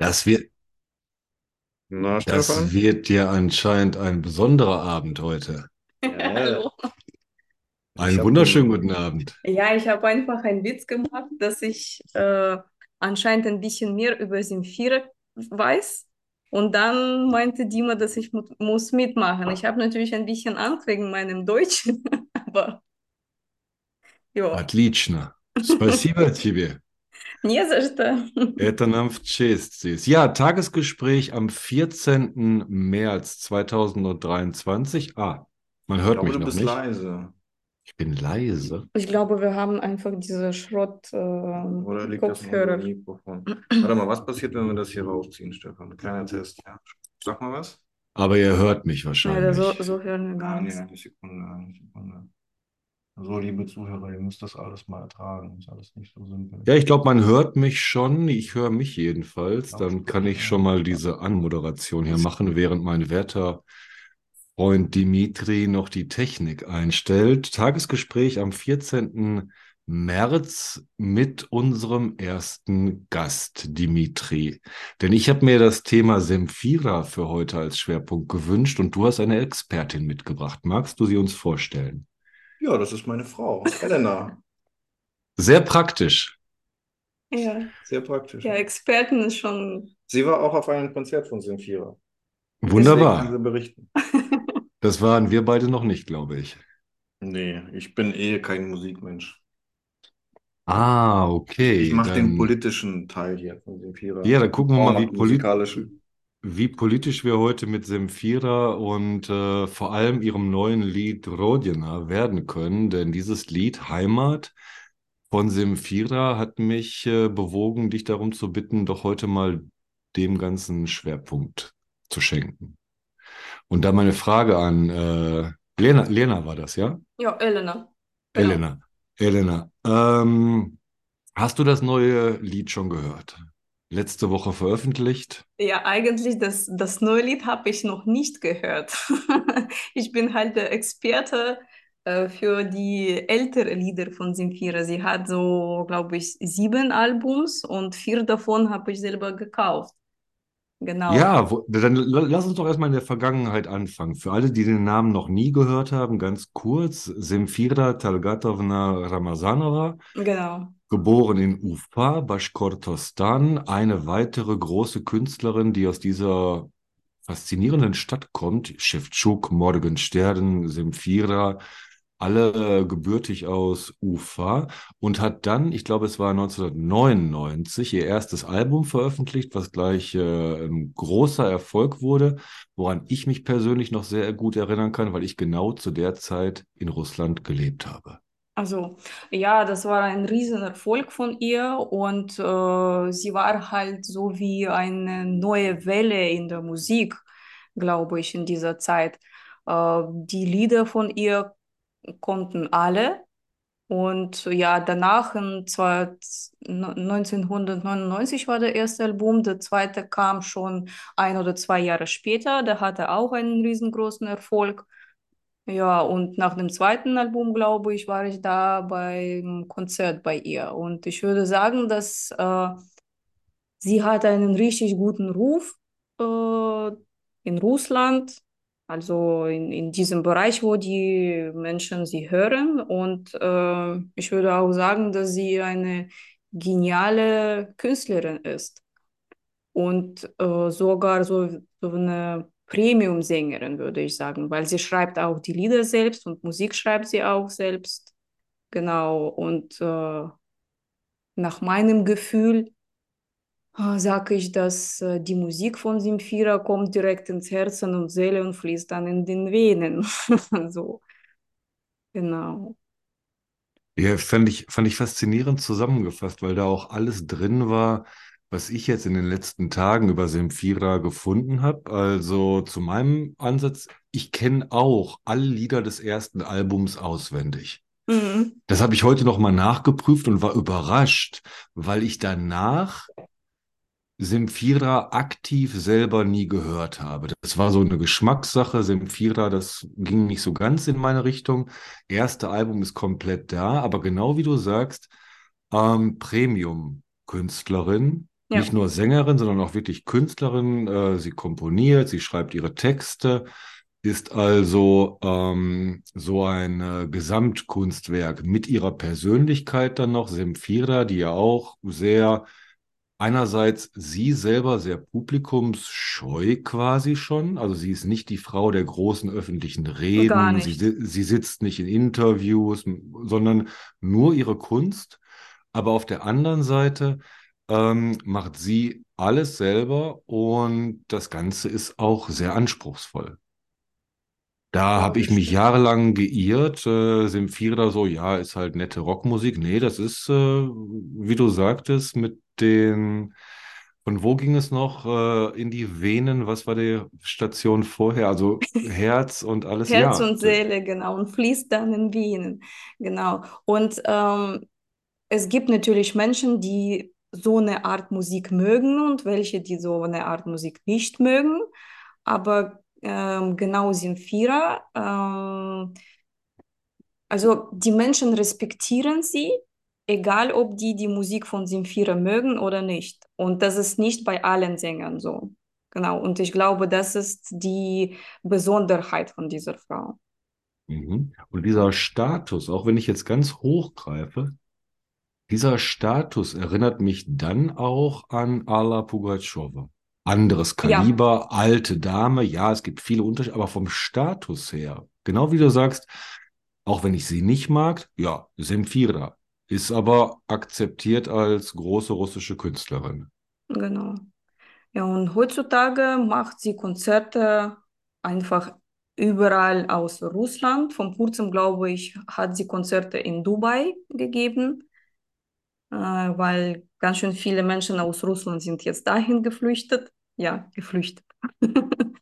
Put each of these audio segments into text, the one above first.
Das wird, Na, das Stefan? wird ja anscheinend ein besonderer Abend heute. Ja. Hallo. Ich Einen hab wunderschönen den- guten Abend. Ja, ich habe einfach einen Witz gemacht, dass ich äh, anscheinend ein bisschen mehr über Simfira weiß. Und dann meinte Dima, dass ich mu muss mitmachen. Ich habe natürlich ein bisschen Angst wegen meinem Deutsch, aber ja, Отлично. Спасибо тебе. не за что. Это нам в честь здесь. Ja, Tagesgespräch am 14. März 2023. Ah, man Ich hört glaube, mich du noch bist nicht. leise. Ich bin leise. Ich glaube, wir haben einfach diese Schrott äh, Oder liegt das an unserem Kopfhörer. Mikrofon? Warte mal, was passiert, wenn wir das hier rausziehen, Stefan? Kleiner Test, ja. Sag mal was. Aber ihr hört mich Ja, wahrscheinlich. so, so hören wir gar Ah, nee, nichts. eine Sekunde, eine Sekunde. So, liebe Zuhörer, ihr müsst das alles mal ertragen. Ist alles nicht so simpel. Ja, ich glaube, man hört mich schon. Ich höre mich jedenfalls. Dann kann ich schon mal diese Anmoderation hier machen, während mein werter Freund Dimitri noch die Technik einstellt. Tagesgespräch am 14. März mit unserem ersten Gast, Dimitri. Denn ich habe mir das Thema Semfira für heute als Schwerpunkt gewünscht und du hast eine Expertin mitgebracht. Magst du sie uns vorstellen? Ja, das ist meine Frau, Elena. Sehr praktisch. Ja, Sehr praktisch. ja, Experten ist schon. Sie war auch auf einem Konzert von kann Wunderbar. berichten. Das waren wir beide noch nicht, glaube ich. Nee, ich bin eh kein Musikmensch. Ah, okay. Ich mache den politischen Teil hier von Simfira. ja, dann gucken wir mal, wie, macht polit musikalischen. Wie politisch wir heute mit Semfira und äh, vor allem ihrem neuen Lied Rodina werden können. Denn dieses Lied Heimat von Semfira hat mich äh, bewogen, dich darum zu bitten, doch heute mal dem ganzen Schwerpunkt zu schenken. Und da meine Frage an äh, Lena, Lena war das, ja? Ja, Elena. Elena, Elena, ähm, hast du das neue Lied schon gehört? Letzte Woche veröffentlicht? Ja, eigentlich das, das neue Lied habe ich noch nicht gehört. Ich bin halt der Experte äh, für die älteren Lieder von Simfira. Sie hat so, glaube ich, sieben Albums und vier davon habe ich selber gekauft. Genau. Ja, wo, dann la- lass uns doch erstmal in der Vergangenheit anfangen. Für alle, die den Namen noch nie gehört haben, ganz kurz, Zemfira Talgatovna Ramazanova, Genau. geboren in Ufa, Baschkortostan, eine weitere große Künstlerin, die aus dieser faszinierenden Stadt kommt, Schewtschuk, Morgenstern, Zemfira, alle äh, gebürtig aus Ufa und hat dann, ich glaube, es war 1999, ihr erstes Album veröffentlicht, was gleich äh, ein großer Erfolg wurde, woran ich mich persönlich noch sehr gut erinnern kann, weil ich genau zu der Zeit in Russland gelebt habe. Also, ja, das war ein Riesenerfolg von ihr und äh, sie war halt so wie eine neue Welle in der Musik, glaube ich, in dieser Zeit. Äh, die Lieder von ihr konnten alle und ja, danach in zwei, 1999 war der erste Album, der zweite kam schon ein oder zwei Jahre später, der hatte auch einen riesengroßen Erfolg. Ja, und nach dem zweiten Album, glaube ich, war ich da beim Konzert bei ihr. Und ich würde sagen, dass äh, sie hat einen richtig guten Ruf äh, in Russland, also in, in diesem Bereich, wo die Menschen sie hören. Und äh, ich würde auch sagen, dass sie eine geniale Künstlerin ist und äh, sogar so, so eine Premium-Sängerin, würde ich sagen, weil sie schreibt auch die Lieder selbst und Musik schreibt sie auch selbst. Genau. Und äh, nach meinem Gefühl sage ich, dass die Musik von Simfira kommt direkt ins Herzen und Seele und fließt dann in den Venen. so. Genau. Ja, fand ich, fand ich faszinierend zusammengefasst, weil da auch alles drin war, was ich jetzt in den letzten Tagen über Semfira gefunden habe. Also zu meinem Ansatz, ich kenne auch alle Lieder des ersten Albums auswendig. Mhm. Das habe ich heute nochmal nachgeprüft und war überrascht, weil ich danach Semfira aktiv selber nie gehört habe. Das war so eine Geschmackssache. Semfira, das ging nicht so ganz in meine Richtung. Erste Album ist komplett da, aber genau wie du sagst, ähm, Premium-Künstlerin. Ja. Nicht nur Sängerin, sondern auch wirklich Künstlerin. Äh, sie komponiert, sie schreibt ihre Texte, ist also ähm, so ein äh, Gesamtkunstwerk mit ihrer Persönlichkeit dann noch. Semfira, die ja auch sehr einerseits sie selber sehr publikumsscheu quasi schon. Also sie ist nicht die Frau der großen öffentlichen Reden. Sie, sie sitzt nicht in Interviews, sondern nur ihre Kunst. Aber auf der anderen Seite ähm, macht sie alles selber und das Ganze ist auch sehr anspruchsvoll. Da habe ich mich jahrelang geirrt. Äh, Semfira so, ja, ist halt nette Rockmusik. Nee, das ist, äh, wie du sagtest, mit den, von wo ging es noch äh, in die Venen? Was war die Station vorher? Also Herz und alles. Herz Ja, und Seele, genau, und fließt dann in Venen, genau. Und ähm, es gibt natürlich Menschen, die so eine Art Musik mögen und welche, die so eine Art Musik nicht mögen. Aber ähm, genau Sinfira. Ähm, also die Menschen respektieren sie, egal ob die die Musik von Simphira mögen oder nicht. Und das ist nicht bei allen Sängern so. Genau, und ich glaube, das ist die Besonderheit von dieser Frau. Mhm. Und dieser Status, auch wenn ich jetzt ganz hoch greife, dieser Status erinnert mich dann auch an Ala Pugatschowa. Anderes Ja, Kaliber, alte Dame, ja, es gibt viele Unterschiede, aber vom Status her, genau wie du sagst, auch wenn ich sie nicht mag, ja, Zemfira ist aber akzeptiert als große russische Künstlerin. genau. Ja, und heutzutage macht sie Konzerte einfach überall außer Russland. Vor kurzem, glaube ich, hat sie Konzerte in Dubai gegeben. äh, weil ganz schön viele Menschen aus Russland sind jetzt dahin geflüchtet. Ja, geflüchtet.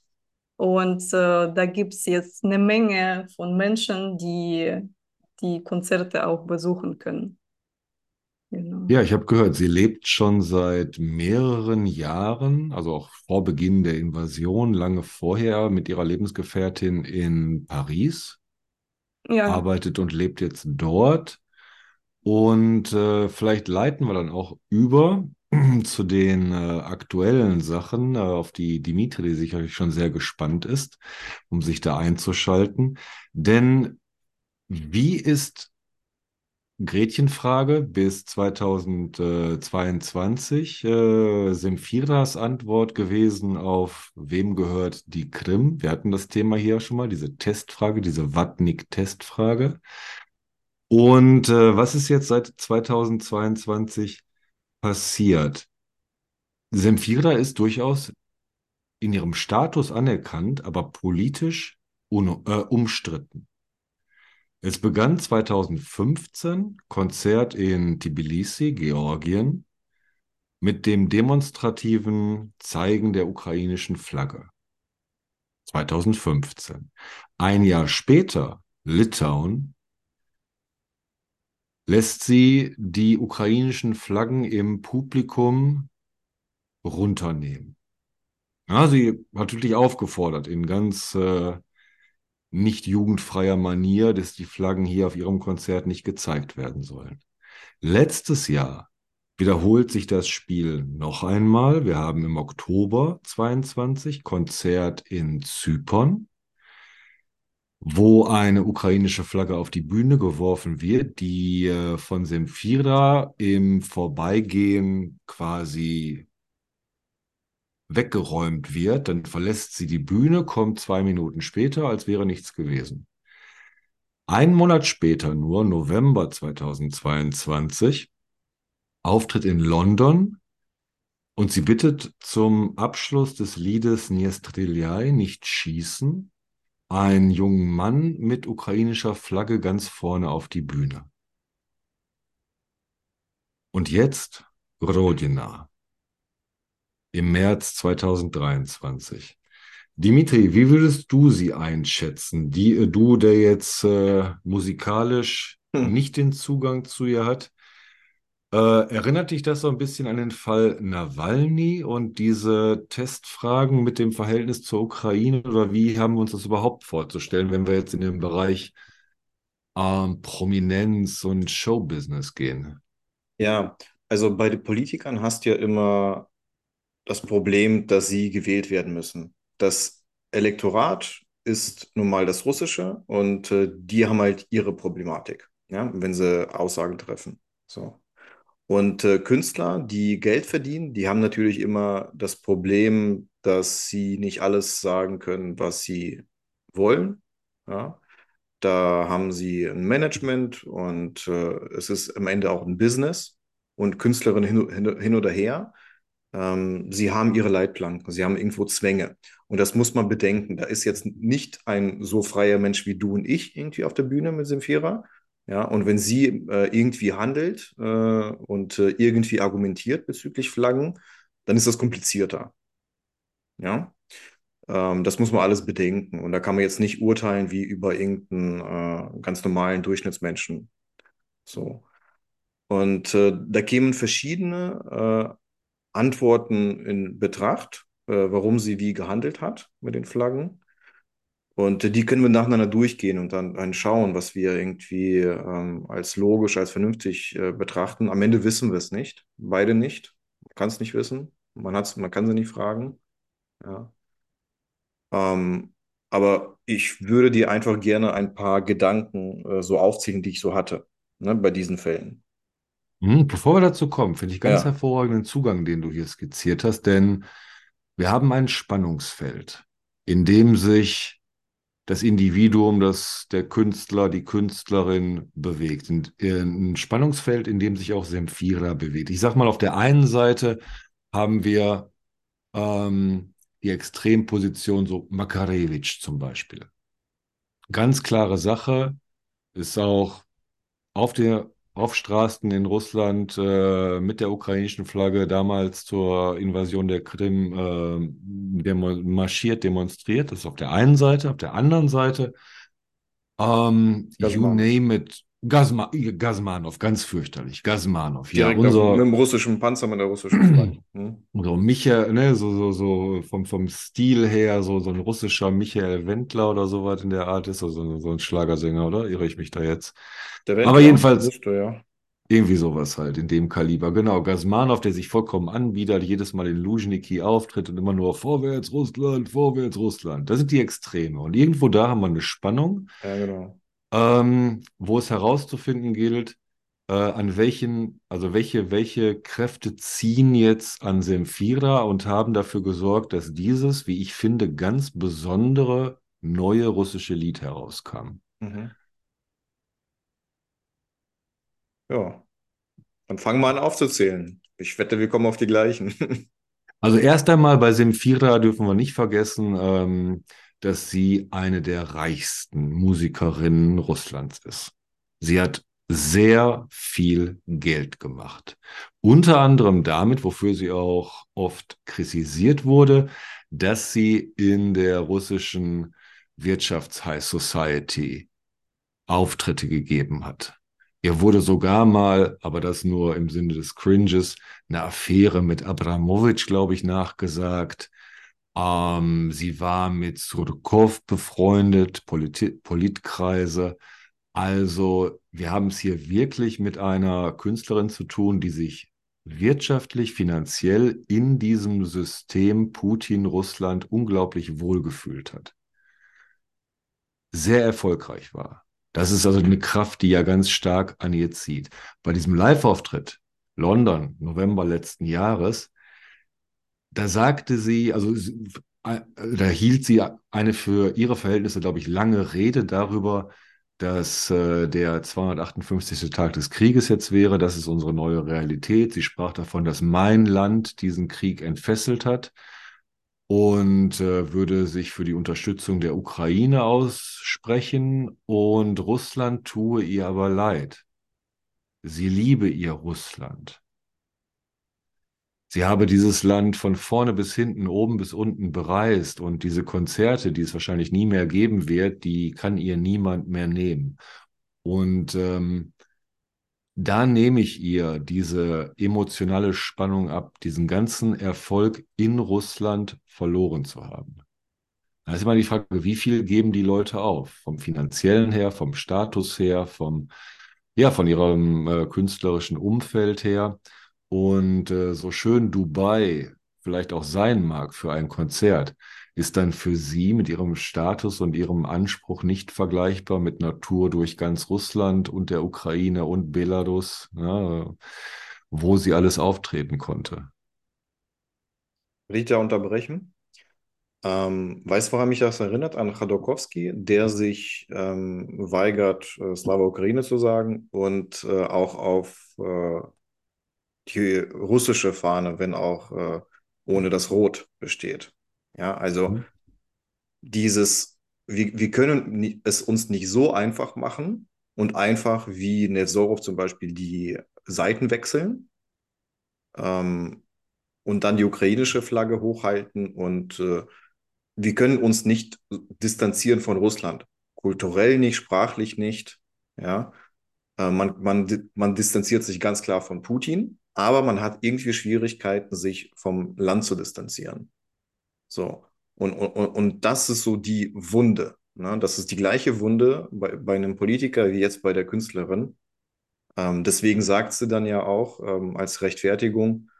Und äh, da gibt es jetzt eine Menge von Menschen, die die Konzerte auch besuchen können. Genau. Ja, ich habe gehört, sie lebt schon seit mehreren Jahren, also auch vor Beginn der Invasion, lange vorher mit ihrer Lebensgefährtin in Paris, Ja, arbeitet und lebt jetzt dort. Und äh, vielleicht leiten wir dann auch über zu den äh, aktuellen Sachen, äh, auf die Dimitri sicherlich schon sehr gespannt ist, um sich da einzuschalten. Denn wie ist Gretchenfrage bis 2022 äh, Semfiras Antwort gewesen auf wem gehört die Krim? Wir hatten das Thema hier schon mal, diese Testfrage, diese Watnik-Testfrage. Und äh, was ist jetzt seit 2022 passiert? Semfira ist durchaus in ihrem Status anerkannt, aber politisch un äh, umstritten. Es begann 2015 Konzert in Tbilisi, Georgien, mit dem demonstrativen Zeigen der ukrainischen Flagge. 2015. Ein Jahr später, Litauen, lässt sie die ukrainischen Flaggen im Publikum runternehmen. Ja, sie hat wirklich aufgefordert, in ganz äh, nicht jugendfreier Manier, dass die Flaggen hier auf ihrem Konzert nicht gezeigt werden sollen. Letztes Jahr wiederholt sich das Spiel noch einmal. Wir haben im Oktober 22 Konzert in Zypern, wo eine ukrainische Flagge auf die Bühne geworfen wird, die äh, von Semfira im Vorbeigehen quasi weggeräumt wird. Dann verlässt sie die Bühne, kommt zwei Minuten später, als wäre nichts gewesen. Ein Monat später, nur November 2022, Auftritt in London und sie bittet zum Abschluss des Liedes Niestriljai nicht schießen, einen jungen Mann mit ukrainischer Flagge ganz vorne auf die Bühne. Und jetzt Rodina im März 2023. Dimitri, wie würdest du sie einschätzen? Die, du, der jetzt äh, musikalisch Hm. nicht den Zugang zu ihr hat. Äh, erinnert dich das so ein bisschen an den Fall Nawalny und diese Testfragen mit dem Verhältnis zur Ukraine? Oder wie haben wir uns das überhaupt vorzustellen, wenn wir jetzt in den Bereich ähm, Prominenz und Showbusiness gehen? Ja, Also bei den Politikern hast du ja immer das Problem, dass sie gewählt werden müssen. Das Elektorat ist nun mal das Russische und äh, die haben halt ihre Problematik, ja, wenn sie Aussagen treffen. So. Und äh, Künstler, die Geld verdienen, die haben natürlich immer das Problem, dass sie nicht alles sagen können, was sie wollen. Ja. Da haben sie ein Management und äh, es ist am Ende auch ein Business und Künstlerinnen hin, hin, hin oder her. Ähm, sie haben ihre Leitplanken, sie haben irgendwo Zwänge. Und das muss man bedenken. Da ist jetzt nicht ein so freier Mensch wie du und ich irgendwie auf der Bühne mit Simfira. Ja, und wenn sie äh, irgendwie handelt äh, und äh, irgendwie argumentiert bezüglich Flaggen, dann ist das komplizierter. Ja, ähm, das muss man alles bedenken. Und da kann man jetzt nicht urteilen wie über irgendeinen äh, ganz normalen Durchschnittsmenschen. So. Und äh, da kämen verschiedene äh, Antworten in Betracht, warum sie wie gehandelt hat mit den Flaggen. Und die können wir nacheinander durchgehen und dann, dann schauen, was wir irgendwie ähm, als logisch, als vernünftig äh, betrachten. Am Ende wissen wir es nicht, beide nicht. Man kann es nicht wissen, man, hat's, man kann sie nicht fragen. Ja. Ähm, aber ich würde dir einfach gerne ein paar Gedanken äh, so aufziehen, die ich so hatte, ne, bei diesen Fällen. Hm, bevor wir dazu kommen, finde ich ganz Ja, hervorragenden Zugang, den du hier skizziert hast, denn wir haben ein Spannungsfeld, in dem sich das Individuum, das der Künstler, die Künstlerin bewegt. Und, äh, Ein Spannungsfeld, in dem sich auch Semfira bewegt. Ich sag mal, auf der einen Seite haben wir ähm, die Extremposition, so Makarewitsch zum Beispiel. Ganz klare Sache, ist auch auf der auf Straßen in Russland äh, mit der ukrainischen Flagge damals zur Invasion der Krim äh, demo marschiert, demonstriert. Das ist auf der einen Seite. Auf der anderen Seite, ähm, you name it, Gazma Gazmanov, ganz fürchterlich. Gazmanov, ja, Direkt auf, mit unser, dem russischen Panzer mit der russischen Flagge. Hm? so Michael, ne, so, so, so vom, vom Stil her, so, so ein russischer Michael Wendler oder sowas in der Art ist, also so ein Schlagersänger, oder? Irre ich mich da jetzt? Aber jedenfalls, wusste, ja. Irgendwie sowas halt in dem Kaliber. Genau, Gazmanov, der sich vollkommen anbietet, jedes Mal in Luzhniki auftritt und immer nur vorwärts Russland, vorwärts Russland. Das sind die Extreme. Und irgendwo da haben wir eine Spannung, Ja, genau. Ähm, wo es herauszufinden gilt, äh, an welchen, also welche, welche Kräfte ziehen jetzt an Semfira und haben dafür gesorgt, dass dieses, wie ich finde, ganz besondere neue russische Lied herauskam. Mhm. Ja, dann fangen wir an aufzuzählen. Ich wette, wir kommen auf die gleichen. Also erst einmal bei Semfira dürfen wir nicht vergessen, ähm, dass sie eine der reichsten Musikerinnen Russlands ist. Sie hat sehr viel Geld gemacht. Unter anderem damit, wofür sie auch oft kritisiert wurde, dass sie in der russischen Wirtschafts-High Society Auftritte gegeben hat. Ihr wurde sogar mal, aber das nur im Sinne des Cringes, eine Affäre mit Abramowitsch, glaube ich, nachgesagt. Ähm, sie war mit Surkow befreundet, Polit Politkreise. Also wir haben es hier wirklich mit einer Künstlerin zu tun, die sich wirtschaftlich, finanziell in diesem System Putin-Russland unglaublich wohlgefühlt hat. Sehr erfolgreich war. Das ist also eine Kraft, die ja ganz stark an ihr zieht. Bei diesem Live-Auftritt, London, November letzten Jahres, da sagte sie, also äh, da hielt sie eine für ihre Verhältnisse, glaube ich, lange Rede darüber, dass äh, der 258. Tag des Krieges jetzt wäre. Das ist unsere neue Realität. Sie sprach davon, dass mein Land diesen Krieg entfesselt hat und äh, würde sich für die Unterstützung der Ukraine aussprechen und Russland tue ihr aber leid. Sie liebe ihr Russland. Sie habe dieses Land von vorne bis hinten, oben bis unten bereist und diese Konzerte, die es wahrscheinlich nie mehr geben wird, die kann ihr niemand mehr nehmen. Und ähm, da nehme ich ihr diese emotionale Spannung ab, diesen ganzen Erfolg in Russland verloren zu haben. Da ist immer die Frage, wie viel geben die Leute auf? Vom finanziellen her, vom Status her, vom, ja, von ihrem äh, künstlerischen Umfeld her. Und äh, so schön Dubai vielleicht auch sein mag für ein Konzert, ist dann für Sie mit Ihrem Status und Ihrem Anspruch nicht vergleichbar mit Tour durch ganz Russland und der Ukraine und Belarus, ja, wo sie alles auftreten konnte. Rita unterbrechen? Ähm, weißt du, woran mich das erinnert? An Chodorkowski, der sich ähm, weigert, äh, Slava Ukraine zu sagen und äh, auch auf äh, die russische Fahne, wenn auch äh, ohne das Rot besteht. Ja, also mhm. dieses, wir, wir können es uns nicht so einfach machen und einfach wie Nevzorov zum Beispiel die Seiten wechseln ähm, und dann die ukrainische Flagge hochhalten und äh, wir können uns nicht distanzieren von Russland. Kulturell nicht, sprachlich nicht. Ja, äh, man, man, man distanziert sich ganz klar von Putin, aber man hat irgendwie Schwierigkeiten, sich vom Land zu distanzieren. So. Und, und, und das ist so die Wunde. Ne? Das ist die gleiche Wunde bei, bei einem Politiker wie jetzt bei der Künstlerin. Ähm, deswegen sagt sie dann ja auch ähm, als Rechtfertigung,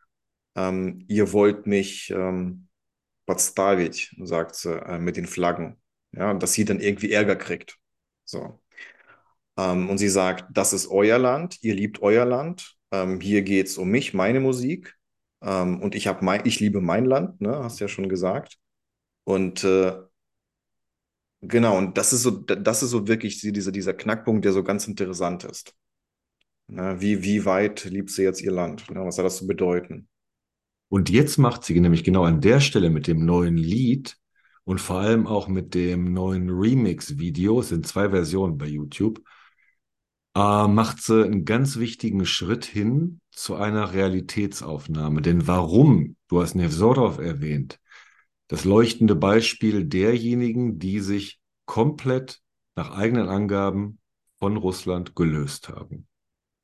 ähm, ihr wollt mich ähm, подставить, sagt sie, äh, mit den Flaggen. Ja, dass sie dann irgendwie Ärger kriegt. So. Ähm, und sie sagt, das ist euer Land, ihr liebt euer Land, ähm, hier geht es um mich, meine Musik. Ähm, und ich mein, ich liebe mein Land, ne, hast ja schon gesagt. Und äh, genau, und das ist so, das ist so wirklich dieser, dieser Knackpunkt, der so ganz interessant ist. Ne, wie, wie weit liebt sie jetzt ihr Land? Ne, was hat das zu bedeuten? Und jetzt macht sie nämlich genau an der Stelle mit dem neuen Lied und vor allem auch mit dem neuen Remix-Video, es sind zwei Versionen bei YouTube, äh, macht sie einen ganz wichtigen Schritt hin zu einer Realitätsaufnahme. Denn warum? Du hast Nevzorov erwähnt. Das leuchtende Beispiel derjenigen, die sich komplett nach eigenen Angaben von Russland gelöst haben.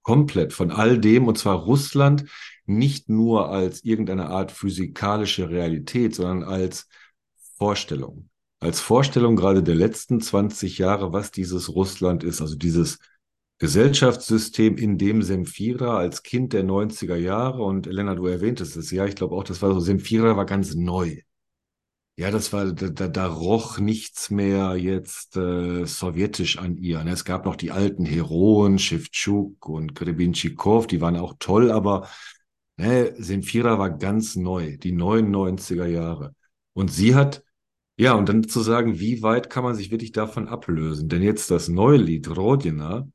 Komplett von all dem, und zwar Russland nicht nur als irgendeine Art physikalische Realität, sondern als Vorstellung. Als Vorstellung gerade der letzten 20 Jahre, was dieses Russland ist, also dieses Gesellschaftssystem, in dem Semfira als Kind der 90er Jahre und Elena, du erwähntest es, ja, ich glaube auch, das war so, Semfira war ganz neu. Ja, das war, da, da, roch nichts mehr jetzt äh, sowjetisch an ihr. Ne? Es gab noch die alten Heroen, Shevchuk und Grebenchikov, die waren auch toll, aber ne, Semfira war ganz neu, die 99er Jahre. Und sie hat, ja, und dann zu sagen, wie weit kann man sich wirklich davon ablösen? Denn jetzt das neue Lied, Rodina,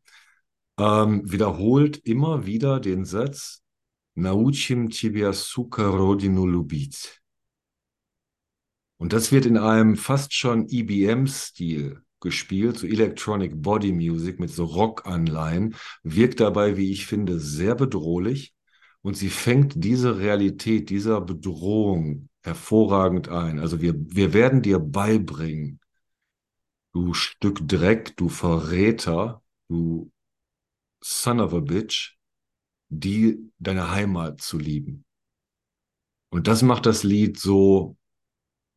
ähm, wiederholt immer wieder den Satz Nauchim Tibiasuka Rodinu Lubit. Und das wird in einem fast schon EBM-Stil gespielt, so Electronic Body Music mit so Rockanleihen, wirkt dabei, wie ich finde, sehr bedrohlich und sie fängt diese Realität dieser Bedrohung hervorragend ein. Also wir, wir werden dir beibringen, du Stück Dreck, du Verräter, du son of a bitch, die deine Heimat zu lieben. Und das macht das Lied so,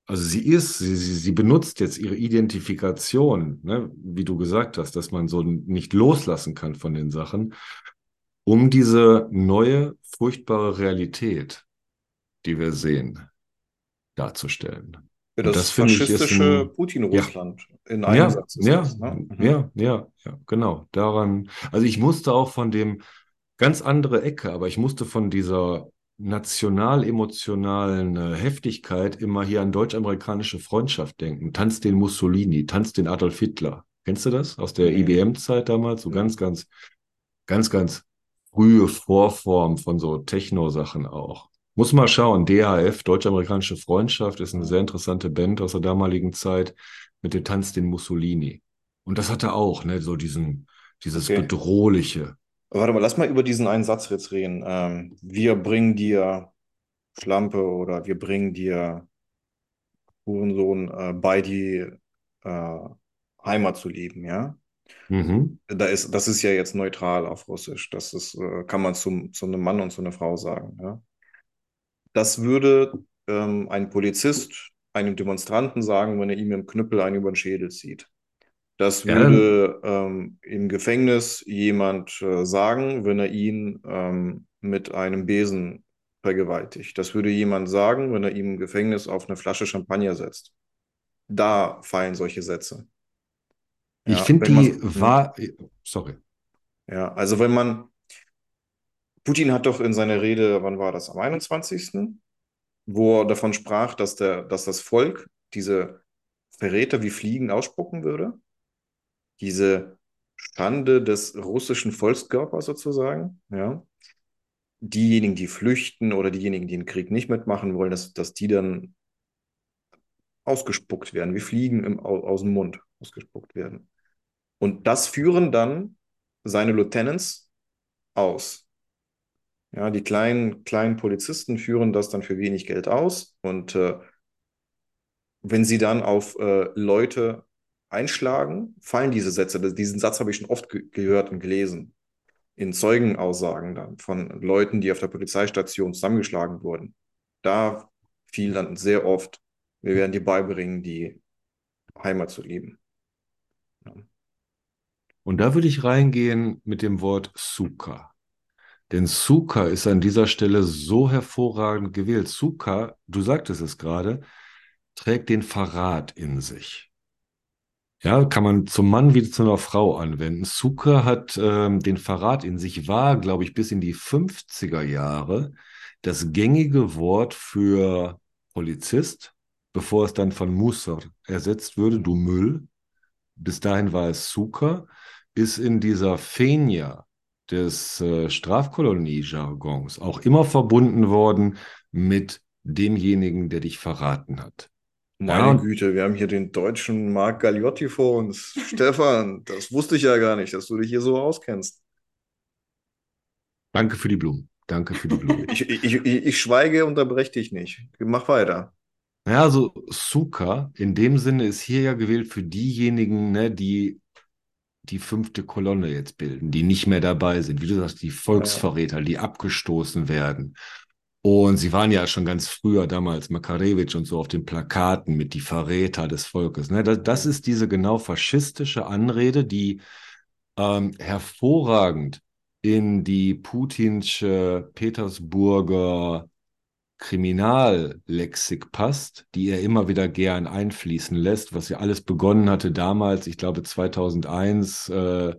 also sie ist, sie, sie benutzt jetzt ihre Identifikation, ne, wie du gesagt hast, dass man so nicht loslassen kann von den Sachen, um diese neue, furchtbare Realität, die wir sehen, darzustellen. Für das, das faschistische Putin-Russland ja. in einem ja, Satz. Ja, das, ne? mhm. ja, ja, ja, genau. Daran, also ich musste auch von dem ganz andere Ecke, aber ich musste von dieser national-emotionalen äh, Heftigkeit immer hier an deutsch-amerikanische Freundschaft denken. Tanz den Mussolini, tanz den Adolf Hitler. Kennst du das aus der IBM-Zeit damals? So ja. ganz, ganz, ganz, ganz frühe Vorform von so Techno-Sachen auch. Muss mal schauen. DAF, Deutsch-Amerikanische Freundschaft, ist eine sehr interessante Band aus der damaligen Zeit mit dem Tanz den Mussolini. Und das hatte auch, ne, so diesen, dieses okay. Bedrohliche. Warte mal, lass mal über diesen einen Satz jetzt reden. Ähm, wir bringen dir Schlampe oder wir bringen dir Hurensohn äh, bei, die äh, Heimat zu lieben, ja? Mhm. Da ist, das ist ja jetzt neutral auf Russisch. Das ist, äh, kann man zum, zu einem Mann und zu einer Frau sagen, ja? Das würde ähm, ein Polizist einem Demonstranten sagen, wenn er ihm im Knüppel einen über den Schädel zieht. Das Ja, würde ähm, im Gefängnis jemand äh, sagen, wenn er ihn ähm, mit einem Besen vergewaltigt. Das würde jemand sagen, wenn er ihm im Gefängnis auf eine Flasche Champagner setzt. Da fallen solche Sätze. ich Ja, finde wenn man, die hm? war, sorry. ja, also wenn man, Putin hat doch in seiner Rede, wann war das, am 21., wo er davon sprach, dass, der, dass das Volk diese Verräter wie Fliegen ausspucken würde, diese Schande des russischen Volkskörpers sozusagen, ja, diejenigen, die flüchten oder diejenigen, die den Krieg nicht mitmachen wollen, dass, dass die dann ausgespuckt werden, wie Fliegen im, aus dem Mund ausgespuckt werden. Und das führen dann seine Lieutenants aus. Ja, die kleinen, kleinen Polizisten führen das dann für wenig Geld aus. Und äh, wenn sie dann auf äh, Leute einschlagen, fallen diese Sätze. Diesen Satz habe ich schon oft ge gehört und gelesen. In Zeugenaussagen dann von Leuten, die auf der Polizeistation zusammengeschlagen wurden. Da fiel dann sehr oft, wir werden dir beibringen, die Heimat zu lieben. Ja. Und da würde ich reingehen mit dem Wort Suka. Denn Suka ist an dieser Stelle so hervorragend gewählt. Suka, du sagtest es gerade, trägt den Verrat in sich. Ja, kann man zum Mann wie zu einer Frau anwenden. Suka hat ähm, den Verrat in sich, war, glaube ich, bis in die 50er Jahre das gängige Wort für Polizist, bevor es dann von Musser ersetzt würde, du Müll. Bis dahin war es Suka, ist in dieser Fenia des äh, Strafkolonie-Jargons auch immer verbunden worden mit demjenigen, der dich verraten hat. Meine Ja, Güte, wir haben hier den deutschen Marc Galliotti vor uns. Stefan, das wusste ich ja gar nicht, dass du dich hier so auskennst. danke für die Blumen. Danke für die Blumen. Ich, ich, ich, ich schweige, unterbreche dich nicht. Mach weiter. Ja, also Suka in dem Sinne ist hier ja gewählt für diejenigen, ne, die die fünfte Kolonne jetzt bilden, die nicht mehr dabei sind. Wie du sagst, die Volksverräter, die abgestoßen werden. Und sie waren ja schon ganz früher damals, Makarewitsch und so auf den Plakaten mit die Verräter des Volkes. Ne? Das, das ist diese genau faschistische Anrede, die ähm, hervorragend in die putinsche Petersburger Kriminallexik passt, die er immer wieder gern einfließen lässt, was ja alles begonnen hatte damals, ich glaube 2001, äh,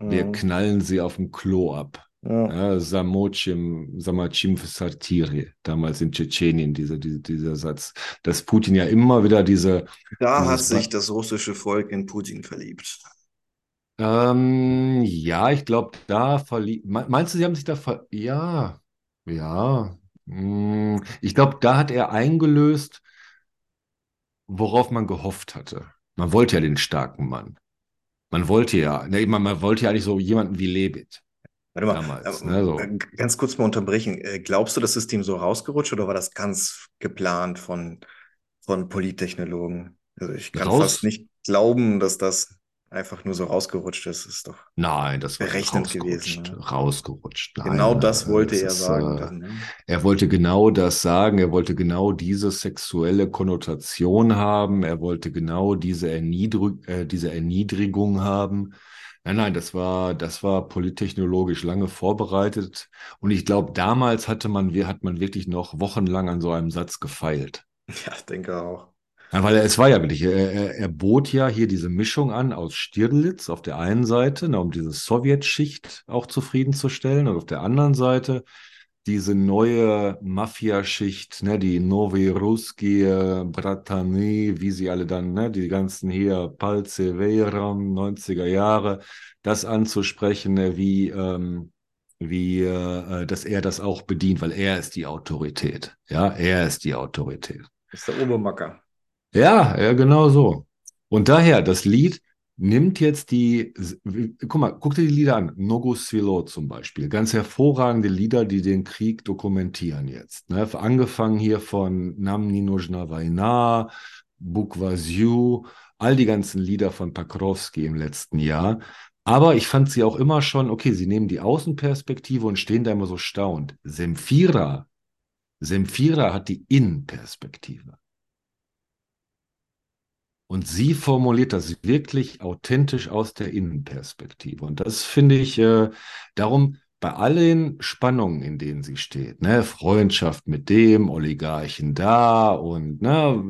wir Mhm. knallen sie auf dem Klo ab. Ja. Ja, Samochim, Samachim Sartiri, damals in Tschetschenien, dieser, dieser, dieser Satz, dass Putin ja immer wieder diese, Da hat sich das russische Volk in Putin verliebt. ähm, ja, ich glaube, da verliebt, meinst du, sie haben sich da ver, ja, ja, ich glaube, da hat er eingelöst, worauf man gehofft hatte. Man wollte ja den starken Mann. Man wollte ja, ne, man, man wollte ja eigentlich so jemanden wie Lebit Warte mal, damals, ähm, ne, so. äh, ganz kurz mal unterbrechen. Äh, Glaubst du, das ist ihm so rausgerutscht oder war das ganz geplant von, von Polittechnologen? Also ich kann Raus- fast nicht glauben, dass das einfach nur so rausgerutscht ist. Ist doch Nein, das war Berechnend rausgerutscht, gewesen, ne? rausgerutscht. Nein, genau das wollte das er ist, sagen. äh, dann, ne? Er wollte genau das sagen, er wollte genau diese sexuelle Konnotation haben, er wollte genau diese, Erniedrig äh, diese Erniedrigung haben. Nein, nein, das war, das war polittechnologisch lange vorbereitet. Und ich glaube, damals hatte man, hat man wirklich noch wochenlang an so einem Satz gefeilt. Ja, ich denke auch. Ja, weil es war ja wirklich, er, er, bot ja hier diese Mischung an aus Stirlitz auf der einen Seite, ne, um diese Sowjetschicht auch zufriedenzustellen, und auf der anderen Seite diese neue Mafiaschicht, ne, die Novi Ruski, Bratany, wie sie alle dann, ne, die ganzen hier, Palce, Veyram, 90er Jahre, das anzusprechen, ne, wie, ähm, wie, äh, dass er das auch bedient, weil er ist die Autorität. Ja, er ist die Autorität. Ist der Obermacker. Ja, ja, genau so. Und daher, das Lied nimmt jetzt die, guck mal, guck dir die Lieder an. Nogo Svilo zum Beispiel. Ganz hervorragende Lieder, die den Krieg dokumentieren jetzt. Ne? Angefangen hier von Namni Nozhna Vajna, Bukvazyu, all die ganzen Lieder von Pakrowski im letzten Jahr. Aber ich fand sie auch immer schon, okay, sie nehmen die Außenperspektive und stehen da immer so staunt. Semfira, Semfira hat die Innenperspektive. Und sie formuliert das wirklich authentisch aus der Innenperspektive. Und das finde ich äh, darum bei allen Spannungen, in denen sie steht, ne, Freundschaft mit dem, Oligarchen da und ne,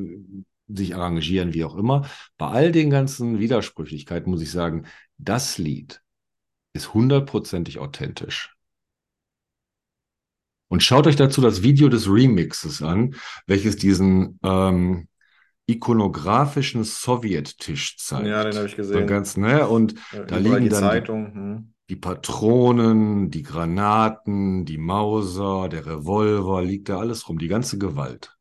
sich arrangieren, wie auch immer, bei all den ganzen Widersprüchlichkeiten muss ich sagen, das Lied ist hundertprozentig authentisch. Und schaut euch dazu das Video des Remixes an, welches diesen ähm, ikonografischen Sowjettisch zeigt. Ja, den habe ich So gesehen. ganz, ne? Und Ja, da liegen die dann die, Zeitung. Hm. die Patronen, die Granaten, die Mauser, der Revolver, liegt da alles rum, die ganze Gewalt.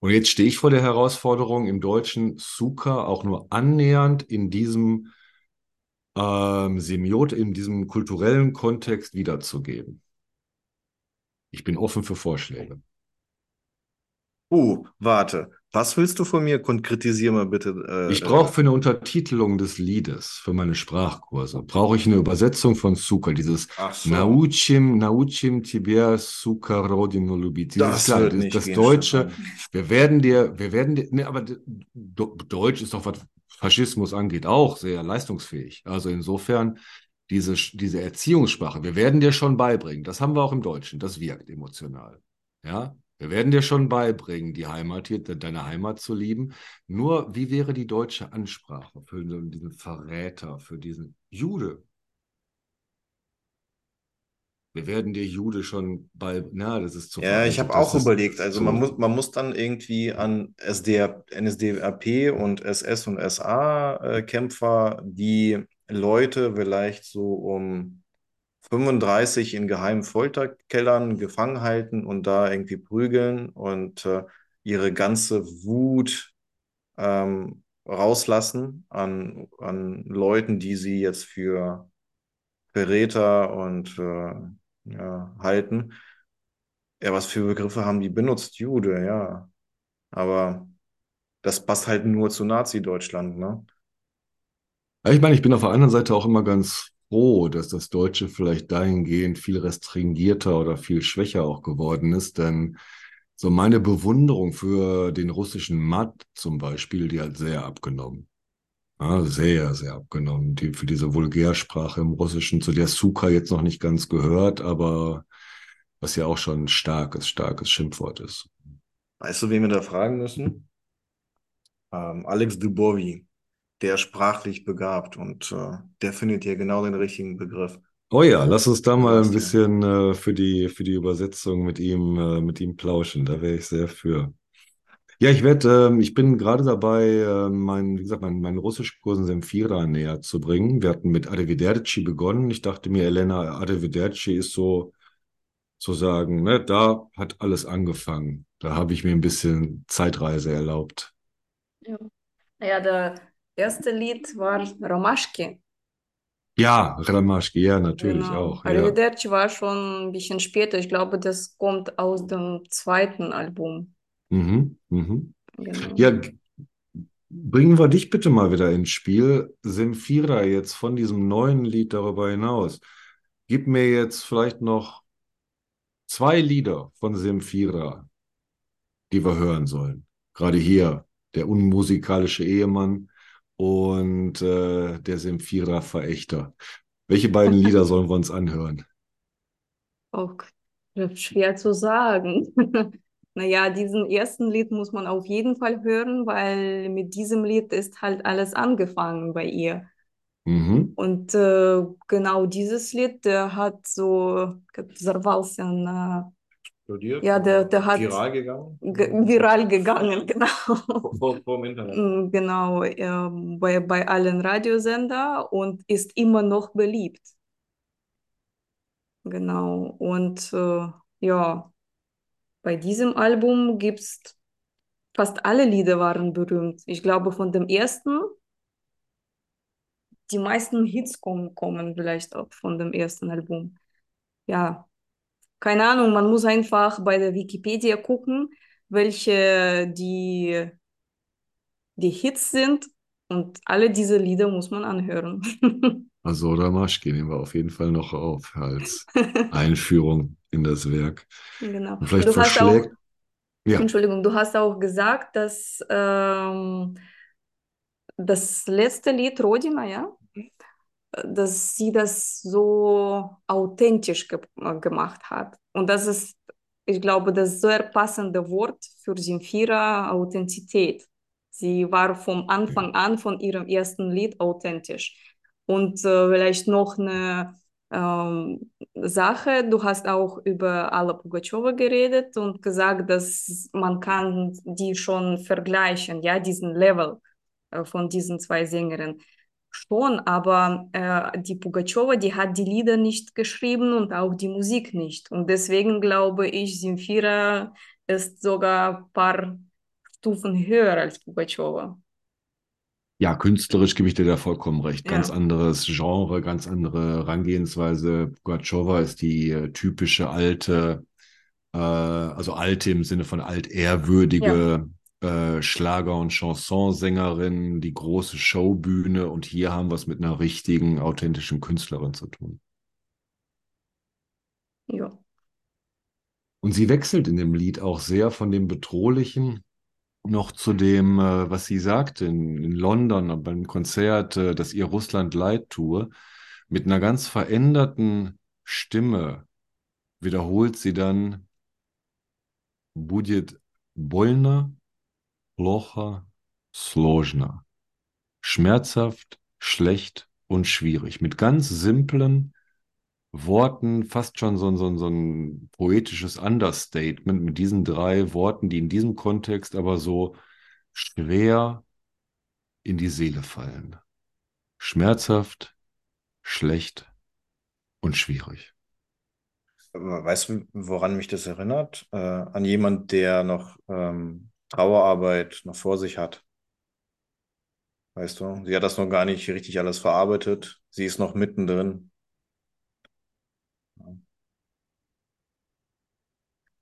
Und jetzt stehe ich vor der Herausforderung, im Deutschen Suka auch nur annähernd in diesem ähm, Semiot, in diesem kulturellen Kontext wiederzugeben. Ich bin offen für Vorschläge. Uh, warte. Was willst du von mir? Konkretisier mal bitte. Äh, ich brauche äh, für eine Untertitelung des Liedes, für meine Sprachkurse, brauche ich eine Übersetzung von Zucker, dieses so. Nauchim, Nauchim Tiber Zucker Rodino Lubit. Das, klar, das, das gehen, Deutsche. Wir werden dir, wir werden dir, ne, aber Deutsch ist doch was Faschismus angeht auch sehr leistungsfähig. Also insofern diese, diese Erziehungssprache, wir werden dir schon beibringen, das haben wir auch im Deutschen, das wirkt emotional. Ja, wir werden dir schon beibringen, die Heimat hier, deine Heimat zu lieben. Nur, wie wäre die deutsche Ansprache für diesen Verräter, für diesen Jude? Wir werden dir Jude schon bei, na, das ist zu Ja, ich habe auch überlegt. Also man muss, man muss dann irgendwie an SDR, NSDAP und SS und SA-Kämpfer die Leute vielleicht so um 35 in geheimen Folterkellern gefangen halten und da irgendwie prügeln und äh, ihre ganze Wut ähm, rauslassen an, an Leuten, die sie jetzt für Verräter und äh, ja, halten. Ja, was für Begriffe haben die benutzt? Jude, ja. Aber das passt halt nur zu Nazi-Deutschland, ne? Ich meine, ich bin auf der anderen Seite auch immer ganz froh, dass das Deutsche vielleicht dahingehend viel restringierter oder viel schwächer auch geworden ist, denn so meine Bewunderung für den russischen Matt zum Beispiel, die hat sehr abgenommen. Ja, sehr, sehr abgenommen. Die, für diese Vulgärsprache im Russischen, zu der Suka jetzt noch nicht ganz gehört, aber was ja auch schon ein starkes, starkes Schimpfwort ist. Weißt du, wen wir da fragen müssen? Ähm, Alex Dubovi, der sprachlich begabt und äh, der findet hier genau den richtigen Begriff. Oh ja, lass uns da mal ein bisschen äh, für die, für die Übersetzung mit ihm, äh, mit ihm plauschen. Da wäre ich sehr für. Ja, ich werde, ähm, ich bin gerade dabei, äh, mein, wie gesagt, meinen mein Russischkursen Semfira näher zu bringen. Wir hatten mit Arrivederci begonnen. Ich dachte mir, Elena, Arrivederci ist so, sozusagen, ne, da hat alles angefangen. Da habe ich mir ein bisschen Zeitreise erlaubt. Ja. Ja, der erste Lied war Romaschki. Ja, Ramaschki, ja, natürlich Genau. auch. Ja. Arrivederci war schon ein bisschen später. Ich glaube, das kommt aus dem zweiten Album. Mhm, mhm. Genau. Ja, bringen wir dich bitte mal wieder ins Spiel. Semfira jetzt von diesem neuen Lied darüber hinaus. Gib mir jetzt vielleicht noch zwei Lieder von Semfira, die wir hören sollen. Gerade hier, der unmusikalische Ehemann und äh, der Semfira-Verächter. Welche beiden Lieder sollen wir uns anhören? Auch schwer zu sagen. Naja, diesen ersten Lied muss man auf jeden Fall hören, weil mit diesem Lied ist halt alles angefangen bei ihr. Mhm. Und äh, genau dieses Lied, der hat so, как взорвался на, Studiert? Ja, der- der hat- Viral gegangen? ge viral gegangen, genau. Vor, vor, dem Internet. Mm, Genau, ähm, bei, bei allen Radiosender und ist immer noch beliebt. Genau, und äh, ja, bei diesem Album gibt's fast alle Lieder waren berühmt. Ich glaube, von dem ersten, die meisten Hits kommen, kommen vielleicht auch von dem ersten Album. Ja, keine Ahnung, man muss einfach bei der Wikipedia gucken, welche die, die Hits sind und alle diese Lieder muss man anhören. Also Ramaschki nehmen wir auf jeden Fall noch auf als Einführung in das Werk. Genau. Und vielleicht du hast auch, verschlägt. Ja, Entschuldigung, du hast auch gesagt, dass ähm, das letzte Lied Rodina, ja, dass sie das so authentisch ge gemacht hat. Und das ist, ich glaube, das sehr passende Wort für Simphira, Authentizität. Sie war vom Anfang an von ihrem ersten Lied authentisch. Und äh, vielleicht noch eine ähm, Sache, du hast auch über Alla Pugacheva geredet und gesagt, dass man kann die schon vergleichen, ja, diesen Level äh, von diesen zwei Sängerinnen. Schon, aber äh, die Pugacheva, die hat die Lieder nicht geschrieben und auch die Musik nicht. Und deswegen glaube ich, Zemfira ist sogar ein paar Stufen höher als Pugacheva. ja, künstlerisch gebe ich dir da vollkommen recht. Ganz Ja, anderes Genre, ganz andere Herangehensweise. Pugatschowa ist die äh, typische alte, äh, also alte im Sinne von altehrwürdige äh, Schlager- und Chansonsängerin, die große Showbühne und hier haben wir es mit einer richtigen, authentischen Künstlerin zu tun. Ja. Und sie wechselt in dem Lied auch sehr von dem Bedrohlichen noch zu dem, äh, was sie sagte in, in London beim Konzert, äh, dass ihr Russland leid tue. Mit einer ganz veränderten Stimme wiederholt sie dann Budjet Bollner, плохо, сложно. Schmerzhaft, schlecht und schwierig. Mit ganz simplen Worten, fast schon so, ein- so, ein- so ein poetisches Understatement mit diesen drei Worten, die in diesem Kontext aber so schwer in die Seele fallen. Schmerzhaft, schlecht und schwierig. Weißt du, woran mich das erinnert? Äh, an jemand, der noch ähm, Trauerarbeit noch vor sich hat. Weißt du, sie hat das noch gar nicht richtig alles verarbeitet. Sie ist noch mittendrin.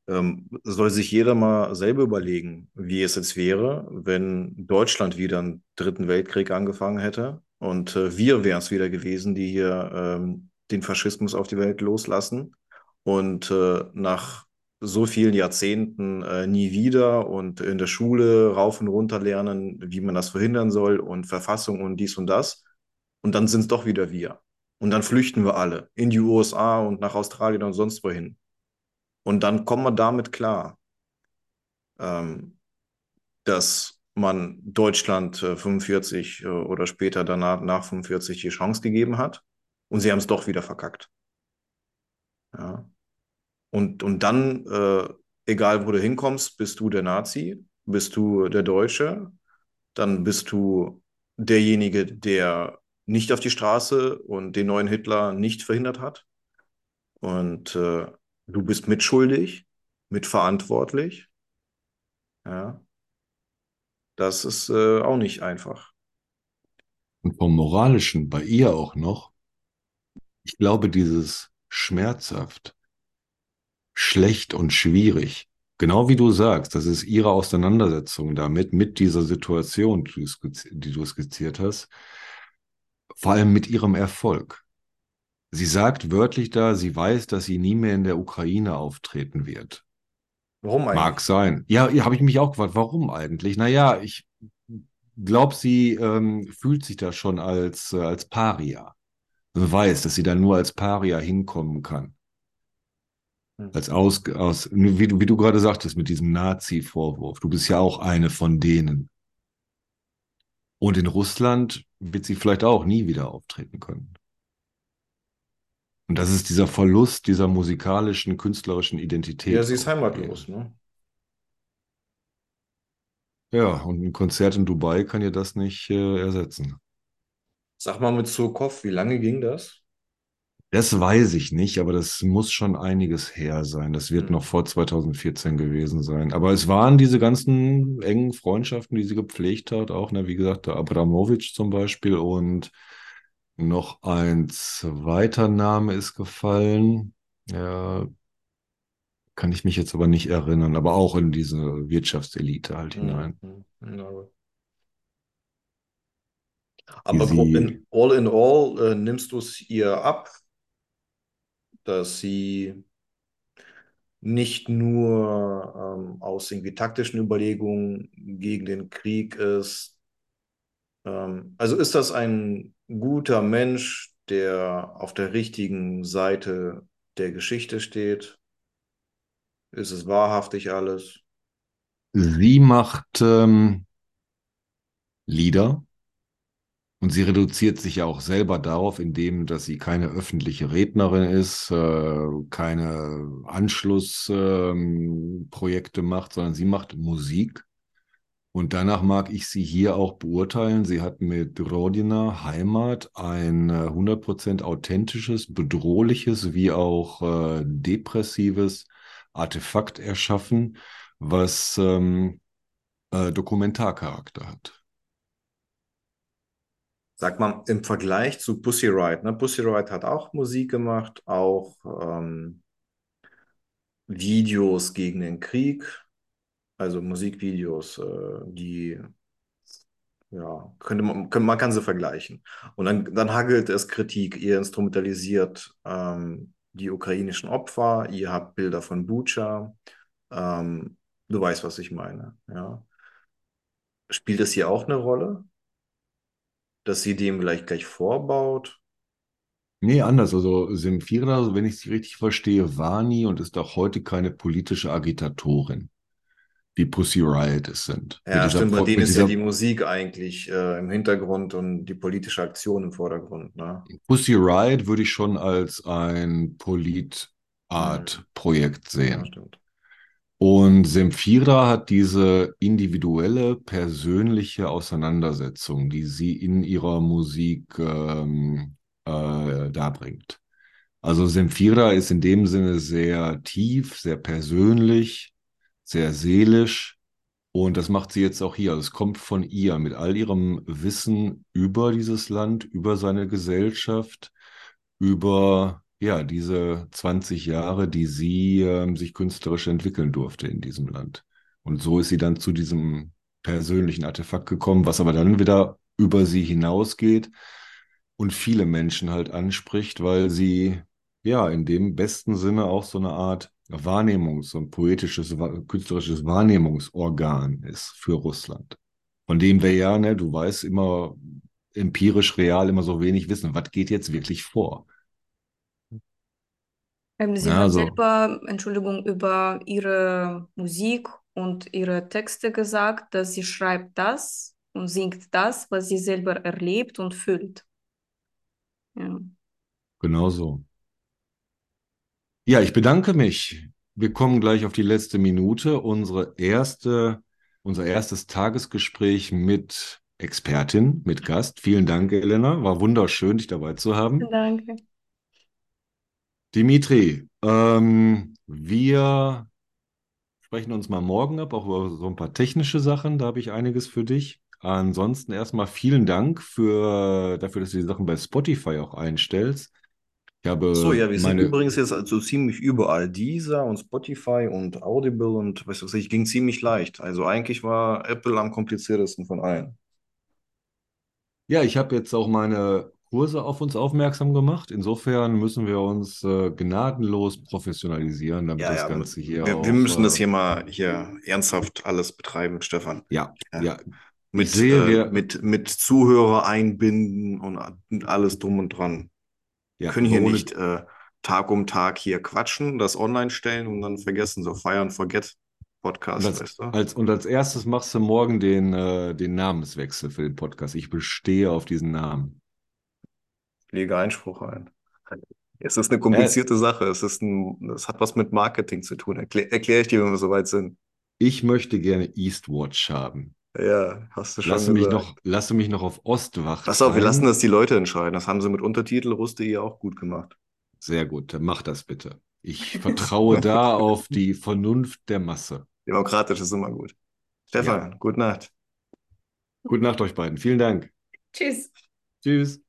Ähm, soll sich jeder mal selber überlegen, wie es jetzt wäre, wenn Deutschland wieder einen dritten Weltkrieg angefangen hätte und äh, wir wären es wieder gewesen, die hier ähm, den Faschismus auf die Welt loslassen und äh, nach so vielen Jahrzehnten äh, nie wieder und in der Schule rauf und runter lernen, wie man das verhindern soll und Verfassung und dies und das. Und dann sind es doch wieder wir. Und dann flüchten wir alle in die USA und nach Australien und sonst wohin. Und dann kommen wir damit klar, ähm, dass man Deutschland äh, 45 äh, oder später danach nach 45 die Chance gegeben hat und sie haben es doch wieder verkackt. Ja. Und, und dann, äh, egal wo du hinkommst, bist du der Nazi, bist du der Deutsche, dann bist du derjenige, der nicht auf die Straße und den neuen Hitler nicht verhindert hat. Und äh, du bist mitschuldig, mitverantwortlich. Ja. Das ist äh, auch nicht einfach. Und vom Moralischen bei ihr auch noch, ich glaube, dieses schmerzhaft, schlecht und schwierig, genau wie du sagst, das ist ihre Auseinandersetzung damit, mit dieser Situation, die du skizziert hast, vor allem mit ihrem Erfolg. Sie sagt wörtlich da, sie weiß, dass sie nie mehr in der Ukraine auftreten wird. Warum Mag eigentlich? sein. Ja, habe ich mich auch gefragt, warum eigentlich? Naja, ich glaube, sie ähm, fühlt sich da schon als, äh, als Paria. Sie weiß, dass sie da nur als Paria hinkommen kann. Hm. Als aus, aus wie, du- wie du gerade sagtest, mit diesem Nazi-Vorwurf. Du bist ja auch eine von denen. Und in Russland wird sie vielleicht auch nie wieder auftreten können. Und das ist dieser Verlust dieser musikalischen, künstlerischen Ja, Identität sie ist heimatlos, ne? Ja, und ein Konzert in Dubai kann ihr das nicht äh, ersetzen. Sag mal mit Surkov, wie lange ging das? Das weiß ich nicht, aber das muss schon einiges her sein. Das wird Hm. noch vor 2014 gewesen sein. Aber es waren diese ganzen engen Freundschaften, die sie gepflegt hat, auch, ne, wie gesagt, der Abramowitsch zum Beispiel und noch ein zweiter Name ist gefallen. Ja, kann ich mich jetzt aber nicht erinnern, aber auch in diese Wirtschaftselite halt Hm, hinein, hm, hm, aber die aber in, all in all äh, nimmst du es ihr ab, dass sie nicht nur ähm, aus irgendwie taktischen Überlegungen gegen den Krieg ist. Ähm, also ist das ein guter Mensch, der auf der richtigen Seite der Geschichte steht? Ist es wahrhaftig alles? Sie macht ähm, Lieder und sie reduziert sich ja auch selber darauf, indem, dass sie keine öffentliche Rednerin ist, äh, keine Anschlussprojekte ähm, macht, sondern sie macht Musik. Und danach mag ich sie hier auch beurteilen. Sie hat mit Rodina Heimat ein äh, 100% authentisches, bedrohliches wie auch äh, depressives Artefakt erschaffen, was ähm, äh, Dokumentarcharakter hat. Sag mal, im Vergleich zu Pussy Riot, ne? Pussy Riot hat auch Musik gemacht, auch ähm, Videos gegen den Krieg, also Musikvideos, äh, die, ja, könnte man, kann, man kann sie vergleichen. Und dann, dann hagelt es Kritik, ihr instrumentalisiert ähm, die ukrainischen Opfer, ihr habt Bilder von Bucha, ähm, du weißt, was ich meine, ja. Spielt das hier auch eine Rolle? Dass sie dem gleich, gleich vorbaut? Nee, anders. Also Semfira, wenn ich sie richtig verstehe, war nie und ist auch heute keine politische Agitatorin, wie Pussy Riot es sind. Ja, stimmt. Bei denen ist ja die Musik eigentlich äh, im Hintergrund und die politische Aktion im Vordergrund. Ne? Pussy Riot würde ich schon als ein Polit-Art-Projekt sehen. Ja, stimmt. Und Semfira hat diese individuelle, persönliche Auseinandersetzung, die sie in ihrer Musik ähm, äh, darbringt. Also Semfira ist in dem Sinne sehr tief, sehr persönlich, sehr seelisch. Und das macht sie jetzt auch hier. Also es kommt von ihr mit all ihrem Wissen über dieses Land, über seine Gesellschaft, über ja, diese 20 Jahre, die sie äh, sich künstlerisch entwickeln durfte in diesem Land. Und so ist sie dann zu diesem persönlichen Artefakt gekommen, was aber dann wieder über sie hinausgeht und viele Menschen halt anspricht, weil sie ja in dem besten Sinne auch so eine Art Wahrnehmungs- ein poetisches, künstlerisches Wahrnehmungsorgan ist für Russland. Von dem wir ja, ne, du weißt, immer empirisch real immer so wenig wissen. Was geht jetzt wirklich vor? Ähm, sie Ja, hat also selber, Entschuldigung, über ihre Musik und ihre Texte gesagt, dass sie schreibt das und singt das, was sie selber erlebt und fühlt. Ja. genau so. Ja, ich bedanke mich. Wir kommen gleich auf die letzte Minute. Unsere erste, unser erstes Tagesgespräch mit Expertin, mit Gast. Vielen Dank, Elena. War wunderschön, dich dabei zu haben. Danke. Dimitri, ähm, wir sprechen uns mal morgen ab, auch über so ein paar technische Sachen. Da habe ich einiges für dich. Ansonsten erstmal vielen Dank für, dafür, dass du die Sachen bei Spotify auch einstellst. Ich habe So, ja, wir sind meine, übrigens jetzt also ziemlich überall. Deezer und Spotify und Audible und was weiß ich, ging ziemlich leicht. Also eigentlich war Apple am kompliziertesten von allen. ja, ich habe jetzt auch meine Kurse auf uns aufmerksam gemacht. Insofern müssen wir uns äh, gnadenlos professionalisieren, damit Ja, das ja, Ganze hier wir, wir auch, müssen das äh, hier mal hier ernsthaft alles betreiben, Stefan. ja, Ja. ja. Mit, sehe, äh, wir, mit, mit Zuhörer einbinden und, und alles drum und dran. Wir können hier nicht äh, Tag um Tag hier quatschen, das online stellen und dann vergessen, so and Forget Und Podcast, als, weißt du? als, und als erstes machst du morgen den, äh, den Namenswechsel für den Podcast. Ich bestehe auf diesen Namen. Lege Einspruch ein. Es ist eine Äh, komplizierte Sache. Es ist ein, es hat was mit Marketing zu tun. Erklä Erkläre ich dir, wenn wir soweit sind. ich möchte gerne Eastwatch haben. Ja, hast du schon mich gesagt. noch, lasse mich noch auf Ostwacht Pass auf, wir lassen das die Leute entscheiden. Das haben sie mit Untertitel Ruste auch gut gemacht. Sehr gut, dann mach das bitte. Ich vertraue da auf die Vernunft der Masse. Demokratisch ist immer gut. Ja. Stefan, gute Nacht. Gute Nacht euch beiden. Vielen Dank. Tschüss. Tschüss.